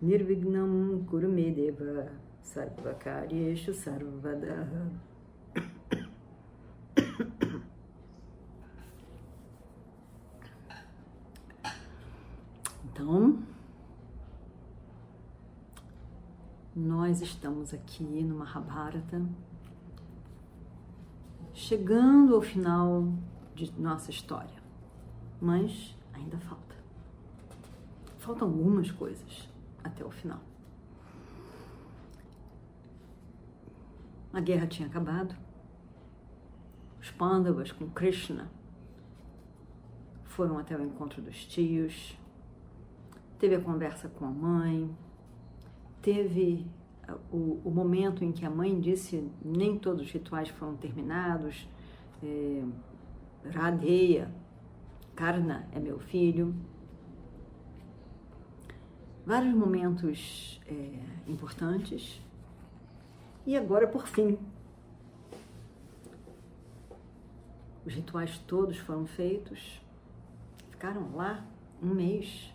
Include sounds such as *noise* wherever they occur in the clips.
Nirvignam Kurumedeva Sarvakaryeshu Sarvada Então, nós estamos aqui no Mahabharata, chegando ao final de nossa história, mas ainda falta. Faltam algumas coisas até o final. A guerra tinha acabado. Os Pandavas com Krishna foram até o encontro dos tios, teve a conversa com a mãe, teve uh, o, o, momento em que a mãe disse nem todos os rituais foram terminados, é, Radheya, Karna é meu filho. Vários momentos é, importantes. E agora, por fim, os rituais todos foram feitos, ficaram lá um mês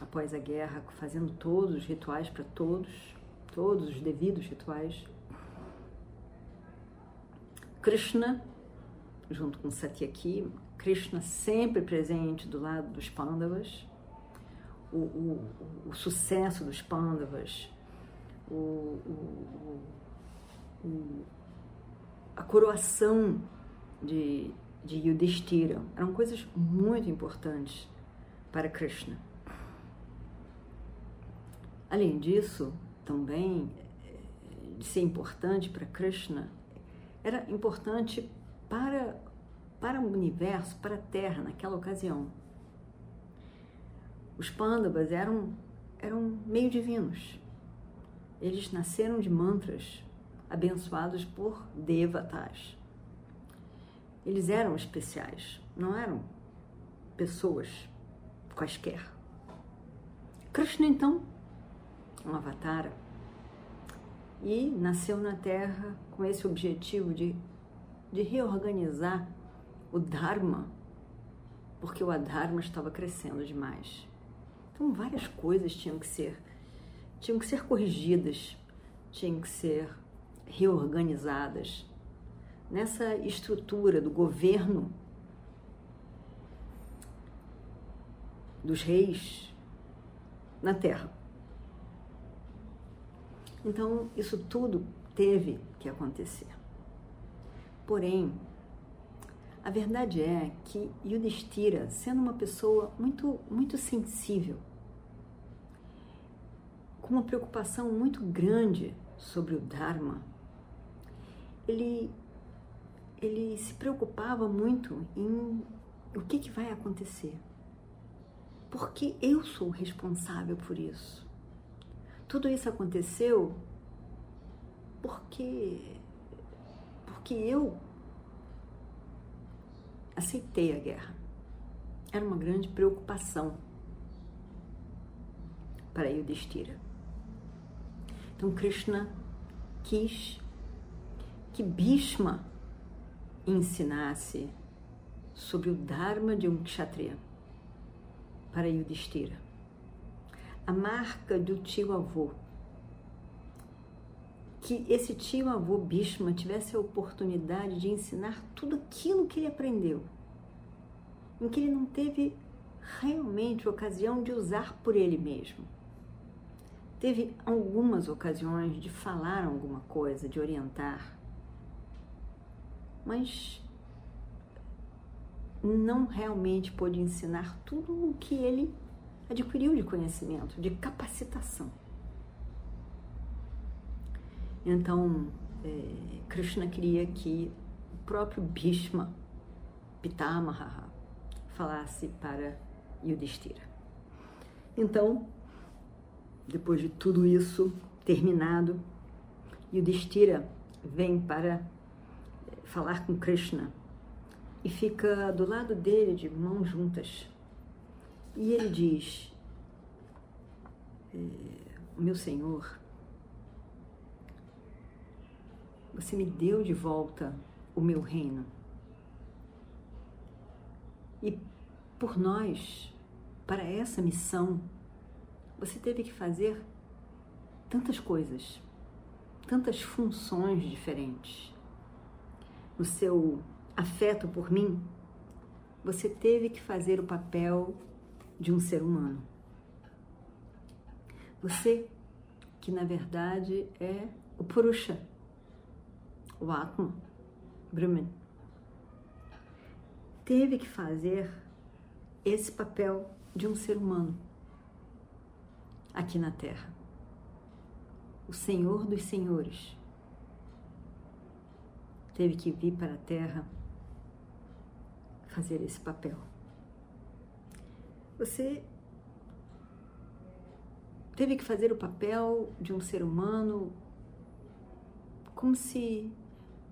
após a guerra, fazendo todos os rituais para todos, todos os devidos rituais. Krishna, junto com Satyaki, Krishna sempre presente do lado dos Pandavas, o, o, o sucesso dos Pandavas, o, a coroação de, de Yudhishthira, eram coisas muito importantes para Krishna. Além disso, também de ser importante para Krishna, era importante para, para o universo, para a Terra naquela ocasião. Os Pandavas eram, eram meio divinos. Eles nasceram de mantras abençoados por devatas. Eles eram especiais, não eram pessoas quaisquer. Krishna, então, um avatar, e nasceu na Terra com esse objetivo de, de reorganizar o Dharma, porque o Adharma estava crescendo demais. Então várias coisas tinham que ser tinham que ser corrigidas, tinham que ser reorganizadas nessa estrutura do governo dos reis na Terra. Então, isso tudo teve que acontecer. Porém, a verdade é que Yudhishthira, sendo uma pessoa muito, muito sensível, com uma preocupação muito grande sobre o Dharma, ele, ele se preocupava muito em o que, que vai acontecer. Porque eu sou responsável por isso. Tudo isso aconteceu porque porque eu aceitei a guerra. Era uma grande preocupação para Yudhishthira. Então Krishna quis que Bhishma ensinasse sobre o Dharma de um Kshatriya para Yudhishthira a marca do tio avô. Que esse tio avô Bhishma tivesse a oportunidade de ensinar tudo aquilo que ele aprendeu, em que ele não teve realmente ocasião de usar por ele mesmo. Teve algumas ocasiões de falar alguma coisa, de orientar, mas não realmente pôde ensinar tudo o que ele adquiriu de conhecimento, de capacitação. Então, é, Krishna queria que o próprio Bhishma Pitamaha falasse para Yudhishthira. Então, depois de tudo isso terminado, Yudhishthira vem para falar com Krishna e fica do lado dele de mãos juntas. E ele diz: é, Meu Senhor, você me deu de volta o meu reino. E por nós, para essa missão, você teve que fazer tantas coisas, tantas funções diferentes. No seu afeto por mim, você teve que fazer o papel de um ser humano. Você, que na verdade é o Purusha, o Atma, Brahman, teve que fazer esse papel de um ser humano aqui na Terra. O Senhor dos Senhores teve que vir para a Terra fazer esse papel. Você teve que fazer o papel de um ser humano como se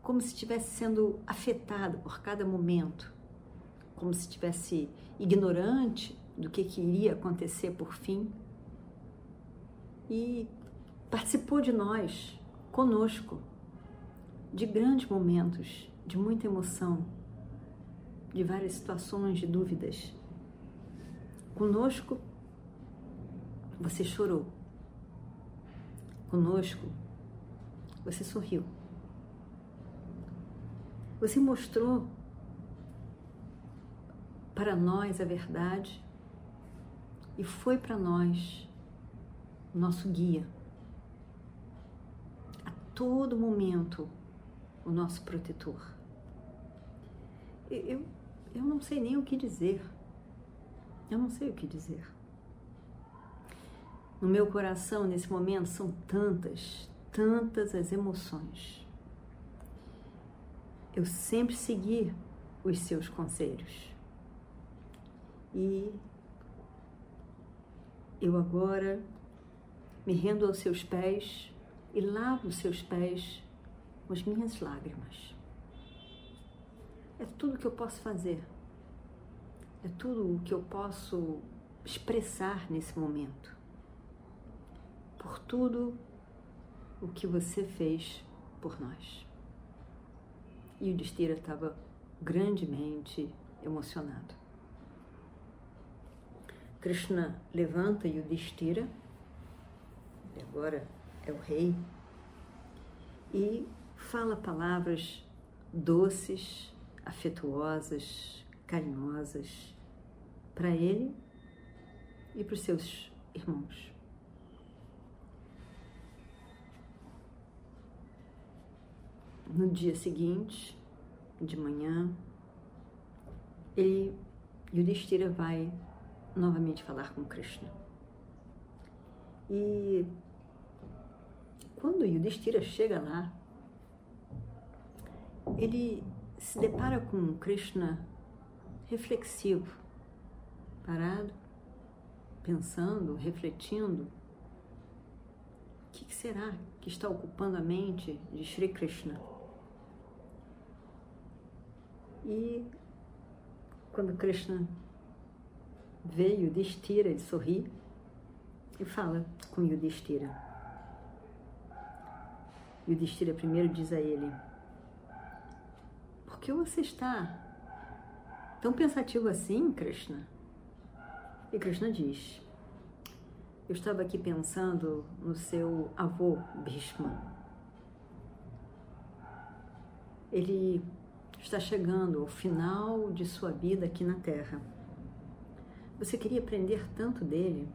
como se estivesse sendo afetado por cada momento, como se estivesse ignorante do que, que iria acontecer por fim e participou de nós, conosco, de grandes momentos, de muita emoção, de várias situações de dúvidas. Conosco, você chorou. Conosco, você sorriu. Você mostrou para nós a verdade e foi para nós nosso guia. A todo momento, o nosso protetor. Eu, eu não sei nem o que dizer. Eu não sei o que dizer. No meu coração, nesse momento, são tantas, tantas as emoções. Eu sempre segui os seus conselhos. E eu agora me rendo aos seus pés e lavo os seus pés com as minhas lágrimas. É tudo que eu posso fazer. É tudo o que eu posso expressar nesse momento. Por tudo o que você fez por nós. E o Destira estava grandemente emocionado. Krishna levanta e o Destira agora é o rei, e fala palavras doces, afetuosas, carinhosas para ele e para os seus irmãos. No dia seguinte, de manhã, ele, Yudhishthira vai novamente falar com Krishna. E quando Yudhishthira chega lá, ele se depara com Krishna reflexivo, parado, pensando, refletindo. O que será que está ocupando a mente de Sri Krishna? E quando Krishna veio, Yudhishthira, ele sorri e fala com Yudhishthira. O Destira primeiro diz a ele: Por que você está tão pensativo assim, Krishna? E Krishna diz: Eu estava aqui pensando no seu avô Bhishma. Ele está chegando ao final de sua vida aqui na Terra. Você queria aprender tanto dele?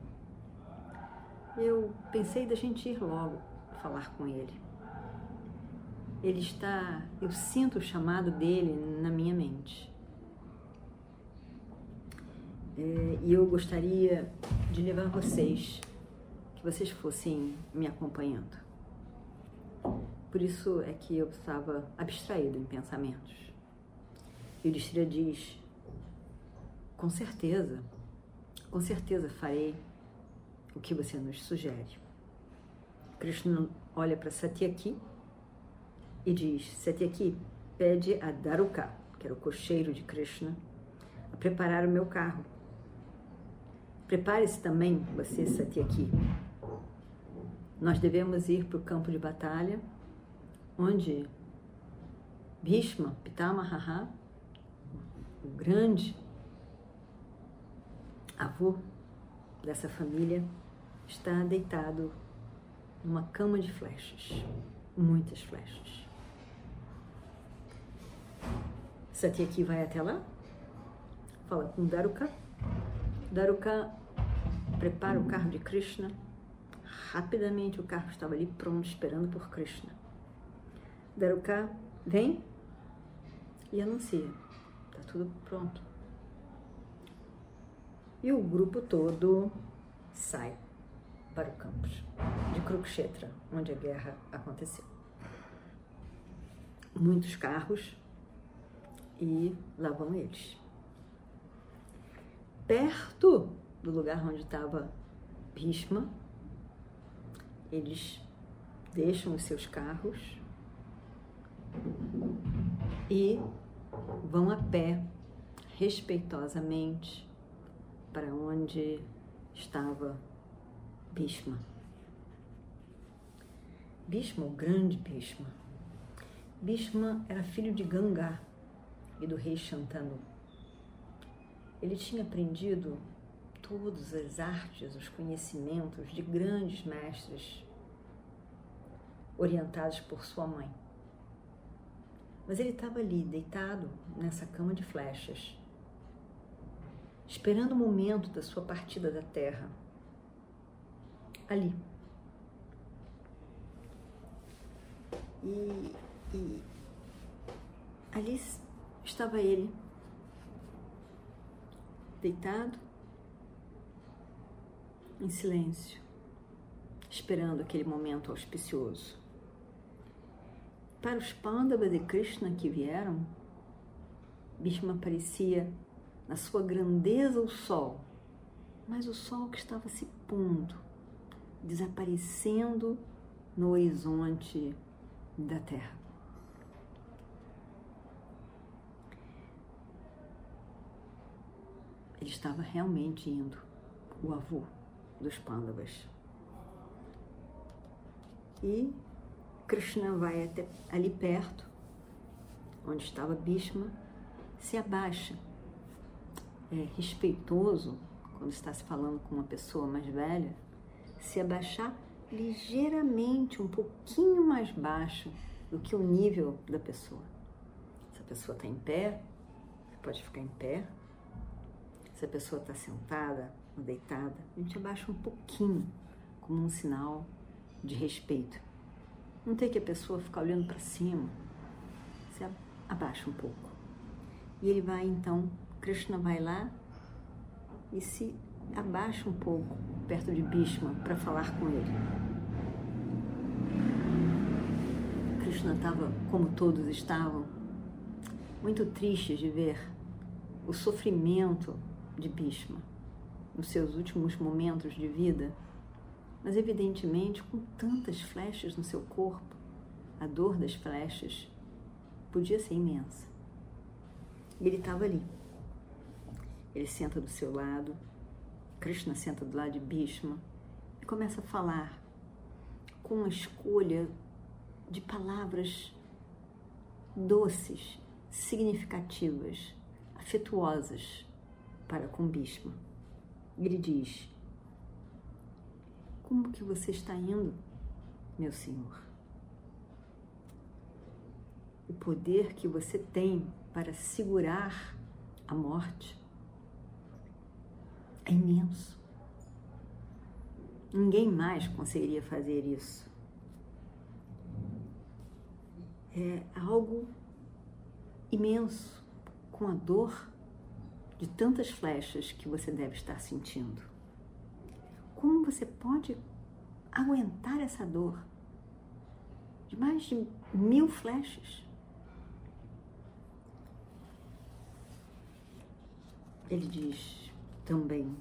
Eu pensei da gente ir logo falar com ele ele está, eu sinto o chamado dele na minha mente. É, e eu gostaria de levar vocês, que vocês fossem me acompanhando. Por isso é que eu estava abstraído em pensamentos. E o Distria diz: com certeza, com certeza farei o que você nos sugere. Krishna olha para Satyaki e diz: Satyaki, pede a Daruka, que era o cocheiro de Krishna, a preparar o meu carro. Prepare-se também, você, Satyaki. Nós devemos ir para o campo de batalha, onde Bhishma, Pitamaha, o grande avô dessa família, está deitado numa cama de flechas, muitas flechas. Satyaki vai até lá, fala com Daruka. Daruka prepara o carro de Krishna. Rapidamente o carro estava ali pronto, esperando por Krishna. Daruka vem e anuncia: está tudo pronto. E o grupo todo sai para o campus de Kurukshetra, onde a guerra aconteceu. Muitos carros e lá vão eles. Perto do lugar onde estava Bhishma, eles deixam os seus carros e vão a pé, respeitosamente, para onde estava Bhishma. Bhishma, o grande Bhishma. Bhishma era filho de Ganga e do rei Shantanu. Ele tinha aprendido todas as artes, os conhecimentos de grandes mestres orientados por sua mãe. Mas ele estava ali, deitado nessa cama de flechas, esperando o momento da sua partida da terra ali. E, e ali estava ele, deitado, em silêncio, esperando aquele momento auspicioso. Para os Pandavas de Krishna que vieram, Bhishma parecia, na sua grandeza, o sol, mas o sol que estava se pondo, desaparecendo no horizonte da terra. Ele estava realmente indo, o avô dos Pandavas. E Krishna vai até ali perto, onde estava Bhishma, se abaixa. É respeitoso, quando está se falando com uma pessoa mais velha, se abaixar ligeiramente, um pouquinho mais baixo do que o nível da pessoa. Se a pessoa está em pé, você pode ficar em pé. Se a pessoa está sentada ou deitada, a gente abaixa um pouquinho, como um sinal de respeito. Não tem que a pessoa ficar olhando para cima. Você abaixa um pouco. E ele vai então, Krishna vai lá e se abaixa um pouco perto de Bhishma para falar com ele. Krishna estava, como todos estavam, muito triste de ver o sofrimento de Bhishma nos seus últimos momentos de vida, mas evidentemente com tantas flechas no seu corpo, a dor das flechas podia ser imensa. Ele estava ali. Ele senta do seu lado, Krishna senta do lado de Bhishma e começa a falar com uma escolha de palavras doces, significativas, afetuosas para com Bhishma. Ele diz: Como que você está indo, meu senhor? O poder que você tem para segurar a morte é imenso. Ninguém mais conseguiria fazer isso. É algo imenso, com a dor de tantas flechas que você deve estar sentindo. Como você pode aguentar essa dor de mais de mil flechas? Ele diz: também.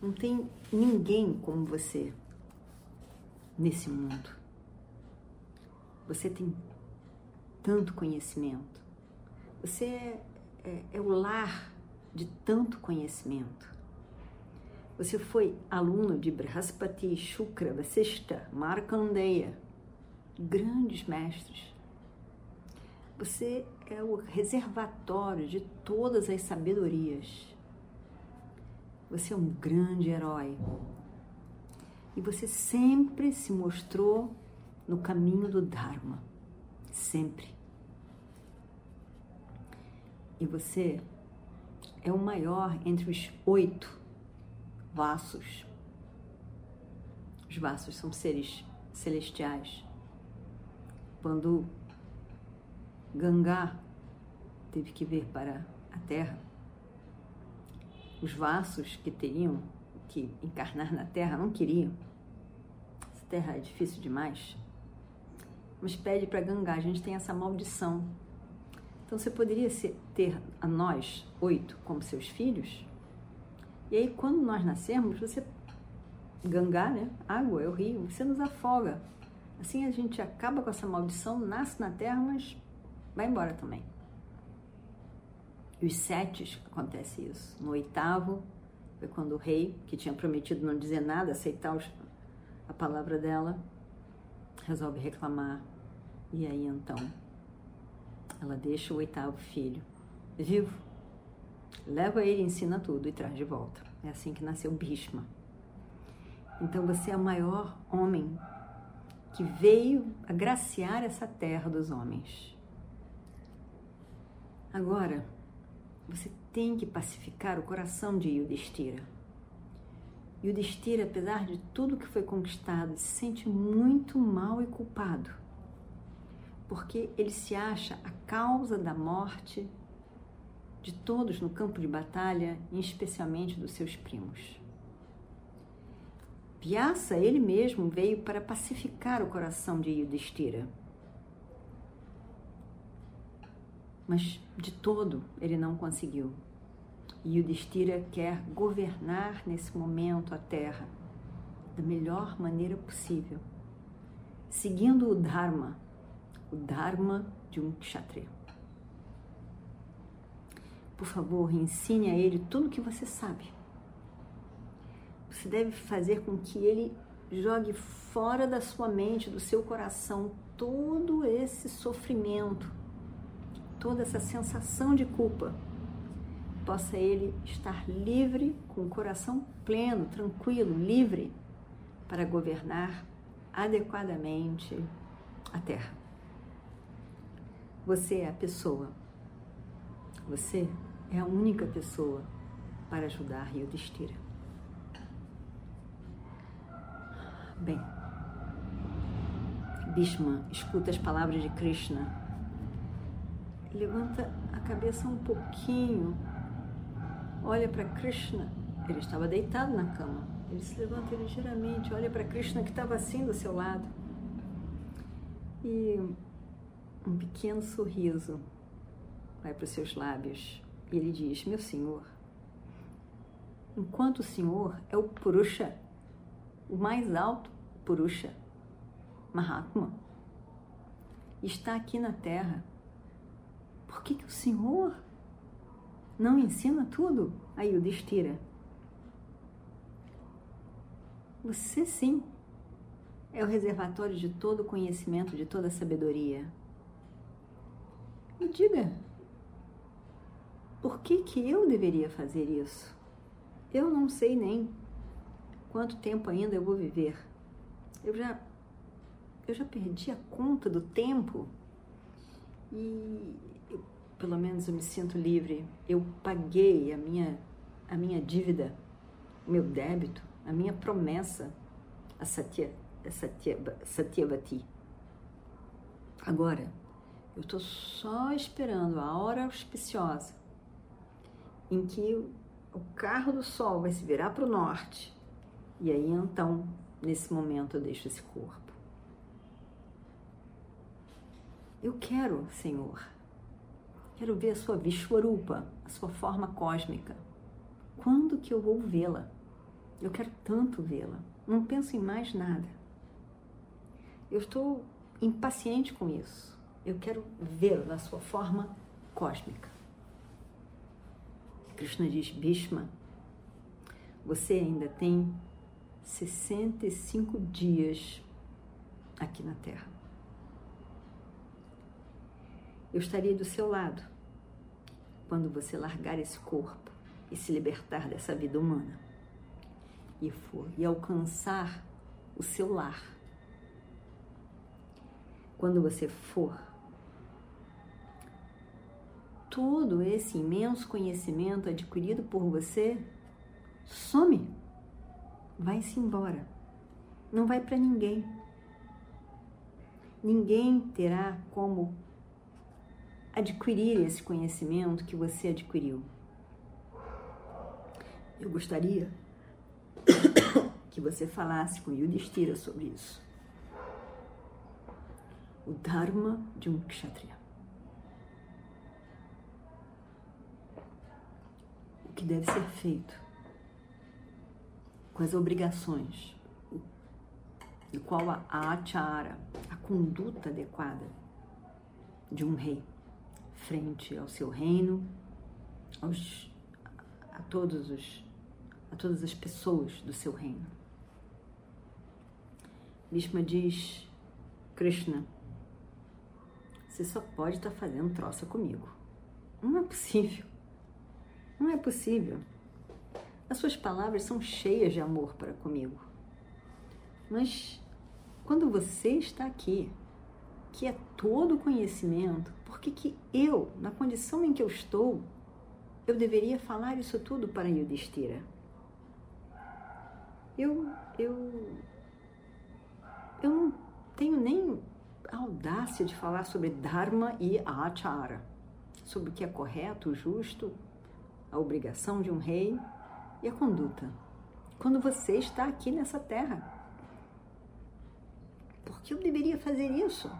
Não tem ninguém como você nesse mundo. Você tem tanto conhecimento. Você é, é, é o lar de tanto conhecimento. Você foi aluno de Brahaspati, Shukra, Vasishta, Markandeya, grandes mestres. Você é o reservatório de todas as sabedorias. Você é um grande herói. E você sempre se mostrou no caminho do Dharma. Sempre. E você é o maior entre os oito vasos. Os vasos são seres celestiais. Quando Gangá teve que vir para a Terra, os vasos que teriam que encarnar na Terra não queriam. Essa Terra é difícil demais. Mas pede para Gangá, a gente tem essa maldição. Então você poderia ter a nós, oito, como seus filhos, e aí quando nós nascermos, você, Gangá, né? Água é o rio, você nos afoga. Assim a gente acaba com essa maldição, nasce na Terra, mas vai embora também. Os sete acontece isso. No oitavo, foi quando o rei, que tinha prometido não dizer nada, aceitar os, a palavra dela, resolve reclamar. E aí então, ela deixa o oitavo filho vivo, leva ele, ensina tudo e traz de volta. É assim que nasceu Bhishma. Então você é o maior homem que veio agraciar essa terra dos homens. Agora, você tem que pacificar o coração de Yudhishthira. Yudhishthira, apesar de tudo que foi conquistado, se sente muito mal e culpado, porque ele se acha a causa da morte de todos no campo de batalha, especialmente dos seus primos. Vyasa, ele mesmo, veio para pacificar o coração de Yudhishthira mas de todo ele não conseguiu. E o Destira quer governar nesse momento a Terra da melhor maneira possível, seguindo o Dharma, o Dharma de um Kshatriya. Por favor, ensine a ele tudo o que você sabe. Você deve fazer com que ele jogue fora da sua mente, do seu coração, todo esse sofrimento toda essa sensação de culpa, possa ele estar livre, com o coração pleno, tranquilo, livre, para governar adequadamente a Terra. Você é a pessoa. Você é a única pessoa para ajudar Yudhishthira. Bem, Bhishma escuta as palavras de Krishna levanta a cabeça um pouquinho, olha para Krishna. Ele estava deitado na cama. Ele se levanta ligeiramente, olha para Krishna que estava assim do seu lado. E um pequeno sorriso vai para os seus lábios. E ele diz: Meu senhor, enquanto o senhor é o Purusha, o mais alto Purusha, Mahatma, está aqui na Terra por que, que o Senhor não ensina tudo a Yudhishthira? Você sim é o reservatório de todo o conhecimento, de toda a sabedoria. Me diga, por que, que eu deveria fazer isso? Eu não sei nem quanto tempo ainda eu vou viver. Eu já, eu já perdi a conta do tempo e pelo menos eu me sinto livre. Eu paguei a minha, a minha dívida, o meu débito, a minha promessa a Satya, a Satya, Satyavati. Agora, eu estou só esperando a hora auspiciosa em que o carro do sol vai se virar para o norte. E aí então, nesse momento, eu deixo esse corpo. Eu quero, Senhor, Quero ver a sua Vishwarupa, a sua forma cósmica. Quando que eu vou vê-la? Eu quero tanto vê-la. Não penso em mais nada. Eu estou impaciente com isso. Eu quero vê-lo na sua forma cósmica. Krishna diz: Bhishma, você ainda tem 65 dias aqui na Terra. Eu estaria do seu lado quando você largar esse corpo e se libertar dessa vida humana e for e alcançar o seu lar. Quando você for, todo esse imenso conhecimento adquirido por você some, vai-se embora, não vai para ninguém. Ninguém terá como adquirir esse conhecimento que você adquiriu. Eu gostaria *coughs* que você falasse com Yudhishthira sobre isso. O Dharma de um Kshatriya. O que deve ser feito com as obrigações, e qual a achara, a conduta adequada de um rei frente ao seu reino, aos, a todos os a todas as pessoas do seu reino. Bhishma diz: Krishna, você só pode estar fazendo troça comigo. Não é possível. Não é possível. As suas palavras são cheias de amor para comigo. Mas quando você está aqui, que é todo conhecimento, por que, que eu, na condição em que eu estou, eu deveria falar isso tudo para Yudhishthira? Eu, eu, eu não tenho nem a audácia de falar sobre Dharma e Achara, sobre o que é correto, justo, a obrigação de um rei e a conduta. Quando você está aqui nessa terra, por que eu deveria fazer isso?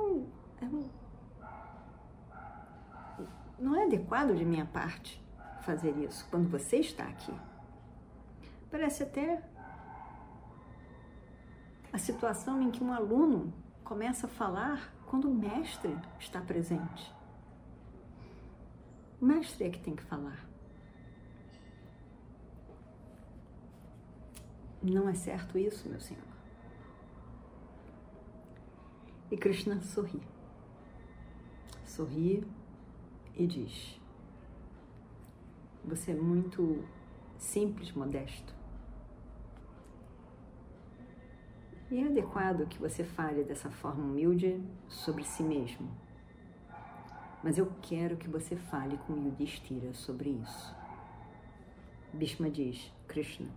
Não, não, não é adequado de minha parte fazer isso quando você está aqui. Parece até a situação em que um aluno começa a falar quando o mestre está presente. O mestre é que tem que falar. Não é certo isso, meu senhor. E Krishna sorri. Sorri e diz: Você é muito simples, modesto. E é adequado que você fale dessa forma humilde sobre si mesmo. Mas eu quero que você fale com Yudhishthira sobre isso. Bhishma diz, Krishna,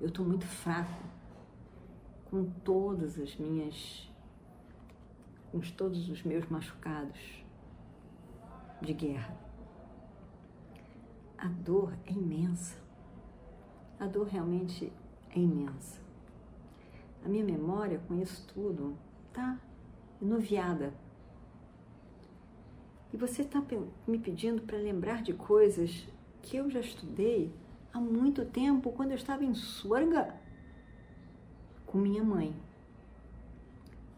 eu estou muito fraco com todas as minhas, com todos os meus machucados de guerra. A dor é imensa. A dor realmente é imensa. A minha memória com isso tudo está enuviada. E você está me pedindo para lembrar de coisas que eu já estudei há muito tempo, quando eu estava em Swarga com minha mãe.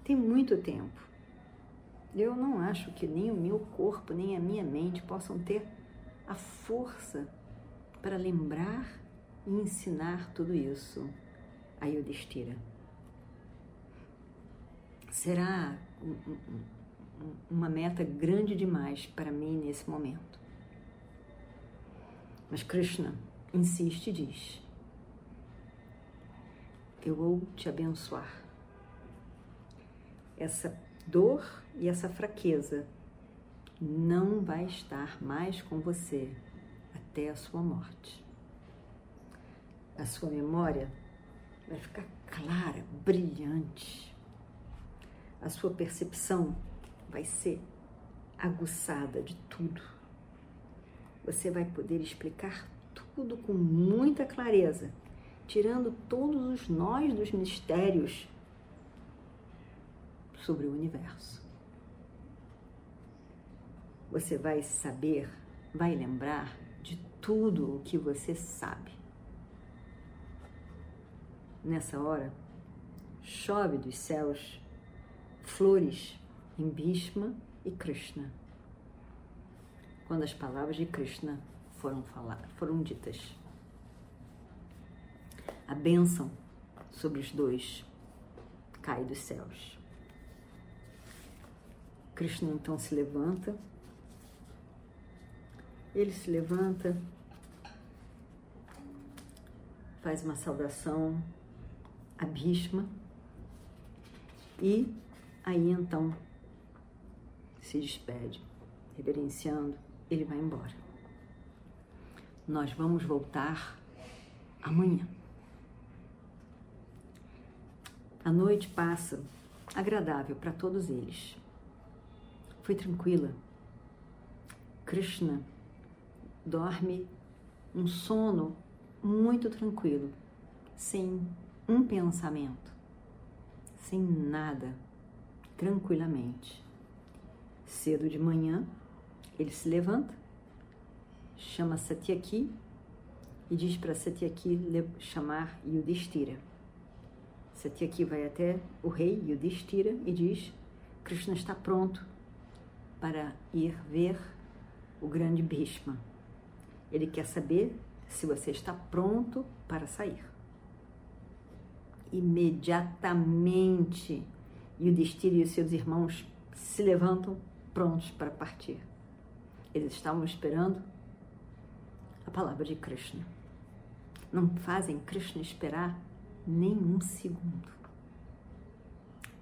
Tem muito tempo. Eu não acho que nem o meu corpo, nem a minha mente possam ter a força para lembrar e ensinar tudo isso a Yudhishthira. Será uma meta grande demais para mim nesse momento. Mas Krishna insiste e diz: Eu vou te abençoar. Essa dor e essa fraqueza não vai estar mais com você até a sua morte a sua memória vai ficar clara, brilhante. A sua percepção vai ser aguçada de tudo. Você vai poder explicar tudo com muita clareza, tirando todos os nós dos mistérios sobre o universo. Você vai saber, vai lembrar de tudo o que você sabe. Nessa hora, chove dos céus flores em Bhishma e Krishna. Quando as palavras de Krishna foram faladas, foram ditas. A bênção sobre os dois cai dos céus. Krishna então se levanta. Ele se levanta, faz uma saudação a Bhishma e aí então se despede, reverenciando, ele vai embora. Nós vamos voltar amanhã. A noite passa agradável para todos eles. Foi tranquila. Krishna dorme um sono muito tranquilo, sem um pensamento, sem nada, tranquilamente. Cedo de manhã, ele se levanta, chama Satyaki e diz para Satyaki chamar Yudhishthira. Satyaki vai até o rei Yudhishthira e diz: Krishna está pronto para ir ver o grande Bhishma. Ele quer saber se você está pronto para sair. Imediatamente, Yudhishthira e os seus irmãos se levantam prontos para partir. Eles estavam esperando a palavra de Krishna. Não fazem Krishna esperar nem um segundo.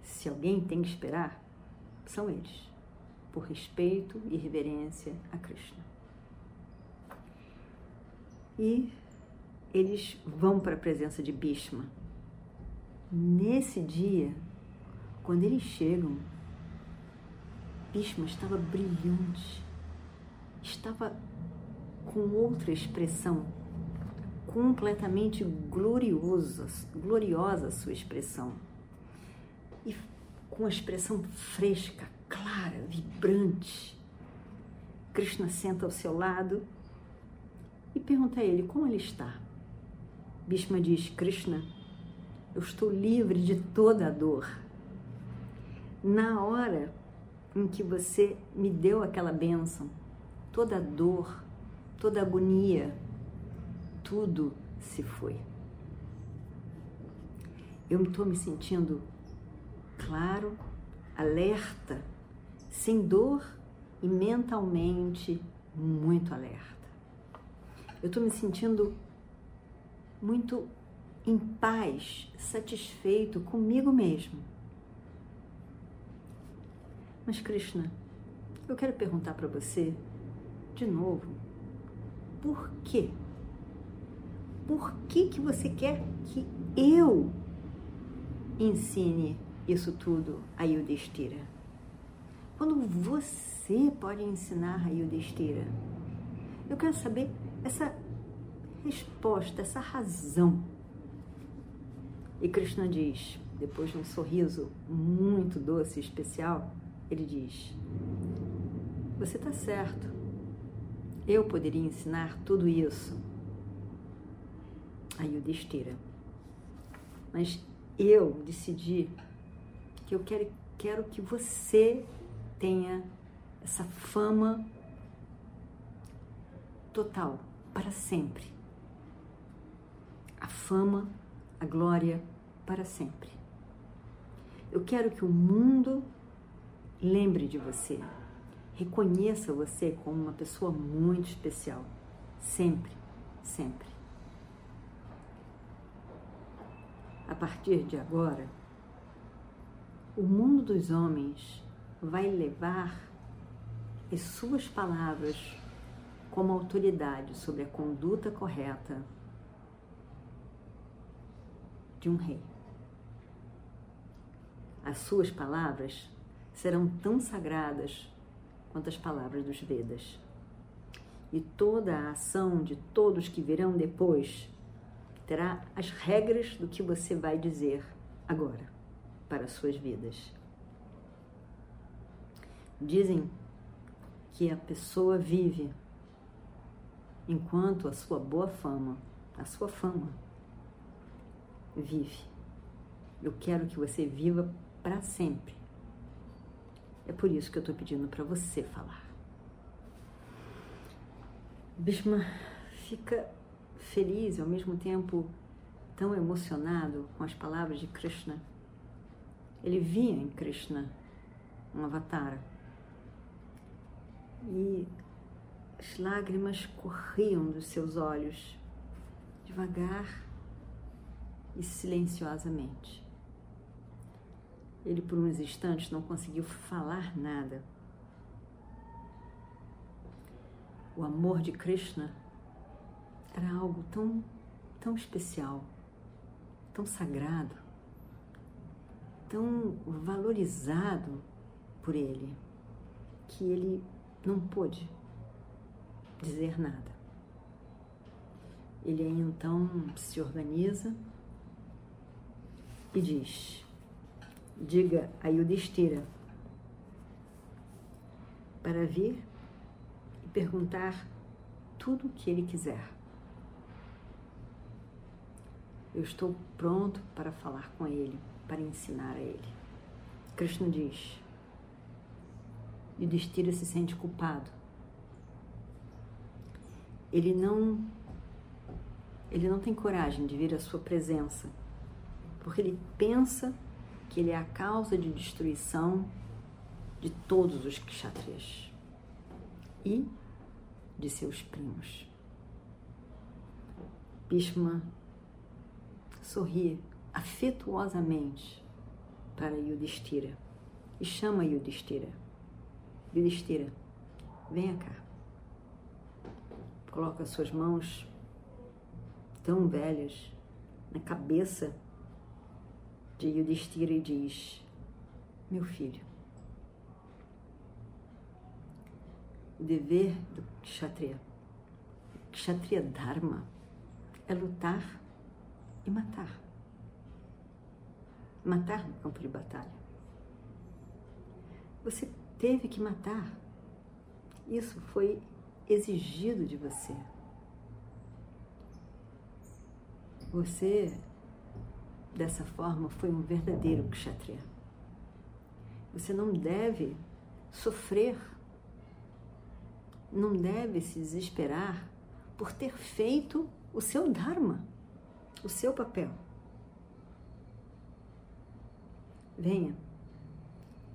Se alguém tem que esperar, são eles, por respeito e reverência a Krishna. E eles vão para a presença de Bhishma. Nesse dia, quando eles chegam, Bhishma estava brilhante, estava com outra expressão, completamente gloriosa, gloriosa a sua expressão. E com uma expressão fresca, clara, vibrante. Krishna senta ao seu lado e pergunta a ele como ele está. Bhishma diz: Krishna, eu estou livre de toda a dor. Na hora em que você me deu aquela bênção, toda a dor, toda a agonia, tudo se foi. Eu estou me sentindo claro, alerta, sem dor e mentalmente muito alerta. Eu estou me sentindo muito em paz, satisfeito comigo mesmo mas Krishna, eu quero perguntar para você de novo, por quê? Por que que você quer que eu ensine isso tudo a Yudhishthira? Quando você pode ensinar a Yudhishthira? Eu quero saber essa resposta, essa razão. E Krishna diz, depois de um sorriso muito doce e especial, ele diz: Você está certo. Eu poderia ensinar tudo isso a Yudhishthira. Mas eu decidi que eu quero, quero que você tenha essa fama total, para sempre. A fama, a glória para sempre. Eu quero que o mundo Lembre de você. Reconheça você como uma pessoa muito especial. Sempre, sempre. A partir de agora, o mundo dos homens vai levar as suas palavras como autoridade sobre a conduta correta de um rei. As suas palavras serão tão sagradas quanto as palavras dos Vedas. E toda a ação de todos que virão depois terá as regras do que você vai dizer agora para as suas vidas. Dizem que a pessoa vive enquanto a sua boa fama, a sua fama, vive. Eu quero que você viva para sempre. É por isso que eu estou pedindo para você falar. Bhishma fica feliz e ao mesmo tempo tão emocionado com as palavras de Krishna. Ele via em Krishna um avatar. E as lágrimas corriam dos seus olhos, devagar e silenciosamente. Ele, por uns instantes, não conseguiu falar nada. O amor de Krishna era algo tão, tão especial, tão sagrado, tão valorizado por ele, que ele não pôde dizer nada. Ele então se organiza e diz: Diga a Yudhishthira para vir e perguntar tudo o que ele quiser. Eu estou pronto para falar com ele, para ensinar a ele. Krishna diz: Yudhishthira se sente culpado ele não ele não tem coragem de vir à sua presença, porque ele pensa que ele é a causa de destruição de todos os kshatriyas e de seus primos. Bhishma sorri afetuosamente para Yudhishthira e chama Yudhishthira. Yudhishthira, venha cá coloca suas mãos tão velhas na cabeça de Yudhishthira e diz: Meu filho, o dever do Kshatriya, Kshatriya Dharma, é lutar e matar. Matar no campo de batalha. Você teve que matar. Isso foi exigido de você. Você, dessa forma, foi um verdadeiro kshatriya. Você não deve sofrer, não deve se desesperar por ter feito o seu dharma, o seu papel. Venha,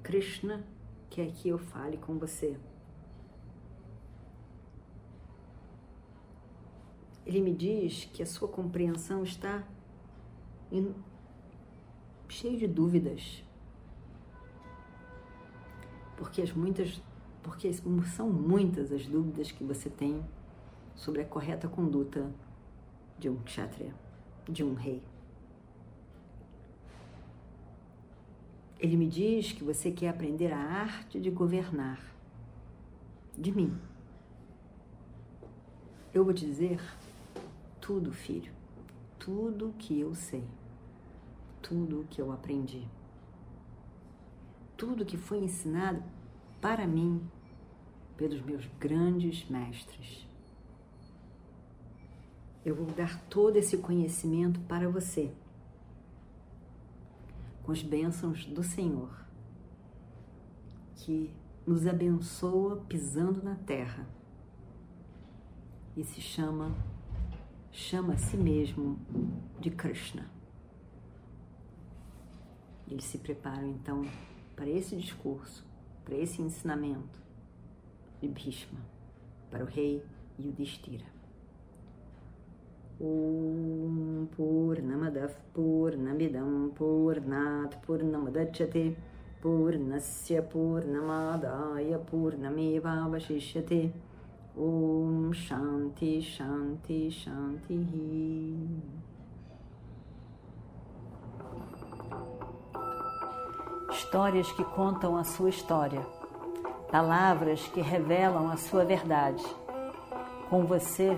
Krishna quer que eu fale com você. ele me diz que a sua compreensão está em, cheio de dúvidas. Porque as muitas porque são muitas as dúvidas que você tem sobre a correta conduta de um kshatriya, de um rei. Ele me diz que você quer aprender a arte de governar. De mim. Eu vou dizer tudo, filho, tudo que eu sei, tudo que eu aprendi, tudo que foi ensinado para mim pelos meus grandes mestres. Eu vou dar todo esse conhecimento para você, com as bênçãos do Senhor, que nos abençoa pisando na terra e se chama chama a si mesmo de Krishna. Eles se preparam então para esse discurso, para esse ensinamento de Bhishma, para o rei Yudhishthira. Om Purnamadav Purnamidam Purnat Purnamadachyate Purnasya Purnamadaya Purnameva Vashishyate Om Shanti Shanti Shanti. Histórias que contam a sua história, palavras que revelam a sua verdade. Com você,